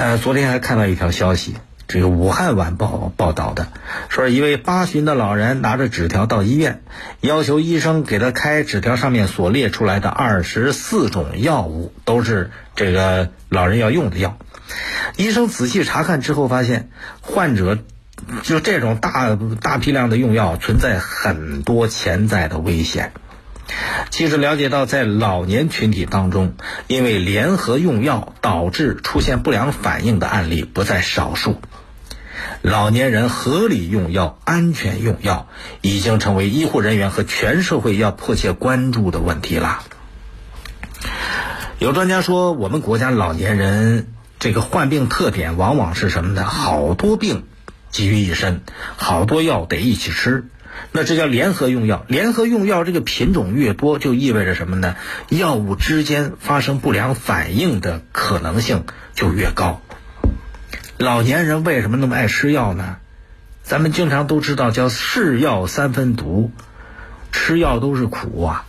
呃，昨天还看到一条消息，这个武汉晚报报道的，说一位八旬的老人拿着纸条到医院，要求医生给他开纸条上面所列出来的二十四种药物，都是这个老人要用的药。医生仔细查看之后发现，患者就这种大大批量的用药存在很多潜在的危险。其实了解到，在老年群体当中，因为联合用药导致出现不良反应的案例不在少数。老年人合理用药、安全用药，已经成为医护人员和全社会要迫切关注的问题了。有专家说，我们国家老年人这个患病特点往往是什么呢？好多病集于一身，好多药得一起吃。那这叫联合用药，联合用药这个品种越多，就意味着什么呢？药物之间发生不良反应的可能性就越高。老年人为什么那么爱吃药呢？咱们经常都知道叫是药三分毒，吃药都是苦啊，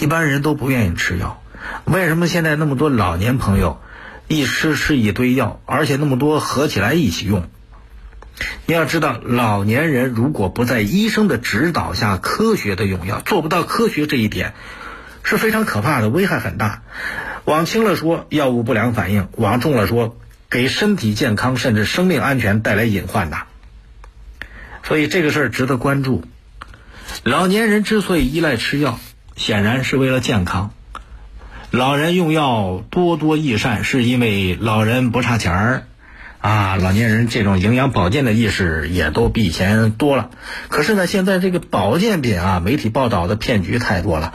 一般人都不愿意吃药。为什么现在那么多老年朋友一吃吃一堆药，而且那么多合起来一起用？你要知道，老年人如果不在医生的指导下科学的用药，做不到科学这一点，是非常可怕的，危害很大。往轻了说，药物不良反应；往重了说，给身体健康甚至生命安全带来隐患呐。所以这个事儿值得关注。老年人之所以依赖吃药，显然是为了健康。老人用药多多益善，是因为老人不差钱儿。啊，老年人这种营养保健的意识也都比以前多了。可是呢，现在这个保健品啊，媒体报道的骗局太多了。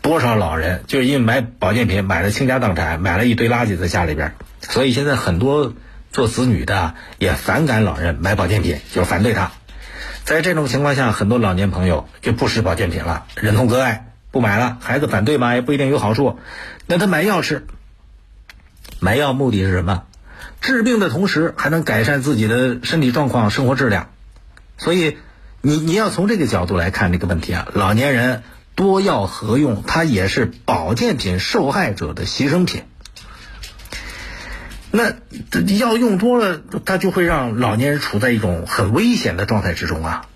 多少老人就是因为买保健品买的倾家荡产，买了一堆垃圾在家里边。所以现在很多做子女的也反感老人买保健品，就反对他。在这种情况下，很多老年朋友就不吃保健品了，忍痛割爱，不买了。孩子反对嘛，也不一定有好处。那他买药吃，买药目的是什么？治病的同时还能改善自己的身体状况、生活质量，所以你你要从这个角度来看这个问题啊。老年人多药合用，它也是保健品受害者的牺牲品。那药用多了，它就会让老年人处在一种很危险的状态之中啊。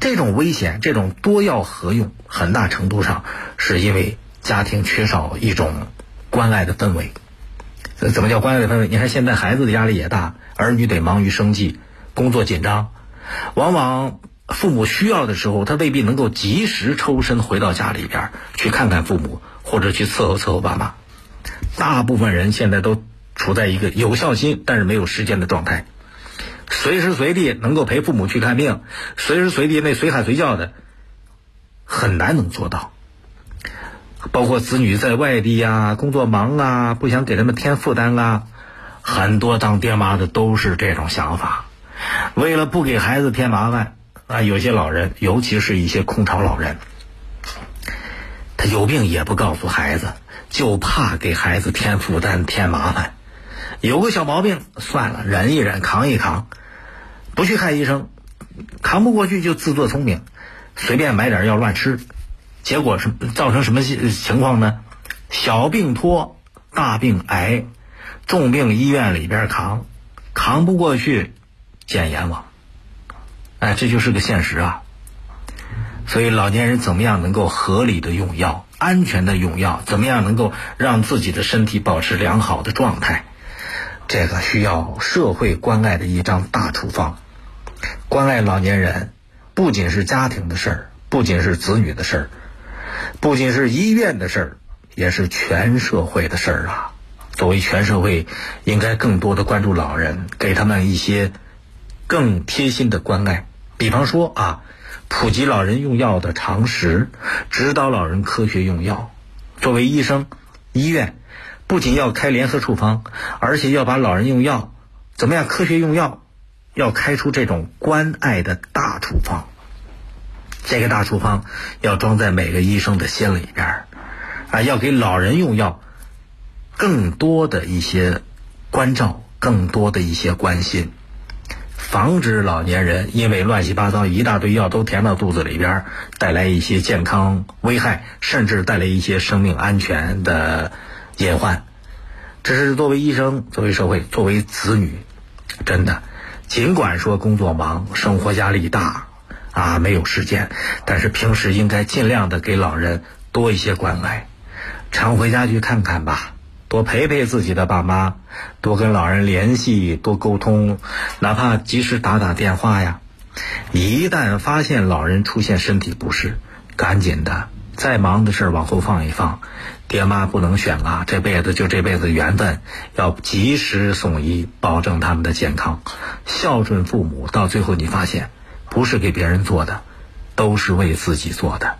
这种危险，这种多药合用，很大程度上是因为家庭缺少一种关爱的氛围。怎么叫关爱的氛围？你看现在孩子的压力也大，儿女得忙于生计，工作紧张，往往父母需要的时候，他未必能够及时抽身回到家里边去看看父母，或者去伺候伺候爸妈。大部分人现在都处在一个有孝心但是没有时间的状态，随时随地能够陪父母去看病，随时随地那随喊随叫的，很难能做到。包括子女在外地呀，工作忙啊，不想给他们添负担啊，很多当爹妈的都是这种想法。为了不给孩子添麻烦啊，有些老人，尤其是一些空巢老人，他有病也不告诉孩子，就怕给孩子添负担、添麻烦。有个小毛病，算了，忍一忍，扛一扛，不去看医生，扛不过去就自作聪明，随便买点药乱吃。结果是造成什么情况呢？小病拖，大病挨，重病医院里边扛，扛不过去，见阎王。哎，这就是个现实啊。所以老年人怎么样能够合理的用药、安全的用药？怎么样能够让自己的身体保持良好的状态？这个需要社会关爱的一张大处方。关爱老年人，不仅是家庭的事儿，不仅是子女的事儿。不仅是医院的事儿，也是全社会的事儿啊！作为全社会，应该更多的关注老人，给他们一些更贴心的关爱。比方说啊，普及老人用药的常识，指导老人科学用药。作为医生，医院不仅要开联合处方，而且要把老人用药怎么样科学用药，要开出这种关爱的大处方。这个大处方要装在每个医生的心里边儿，啊，要给老人用药更多的一些关照，更多的一些关心，防止老年人因为乱七八糟一大堆药都填到肚子里边儿，带来一些健康危害，甚至带来一些生命安全的隐患。这是作为医生、作为社会、作为子女，真的，尽管说工作忙、生活压力大，啊，没有时间，但是平时应该尽量的给老人多一些关爱，常回家去看看吧，多陪陪自己的爸妈，多跟老人联系，多沟通，哪怕及时打打电话呀。一旦发现老人出现身体不适，赶紧的，再忙的事儿往后放一放。爹妈不能选啊，这辈子就这辈子缘分，要及时送医，保证他们的健康。孝顺父母，到最后你发现，不是给别人做的，都是为自己做的。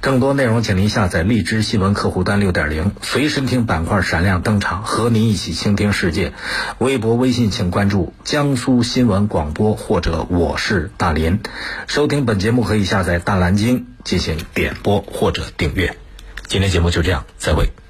更多内容，请您下载荔枝新闻客户端六点零，随身听板块闪亮登场，和您一起倾听世界。微博、微信请关注江苏新闻广播或者我是大林。收听本节目可以下载大蓝鲸进行点播或者订阅。今天节目就这样，再会。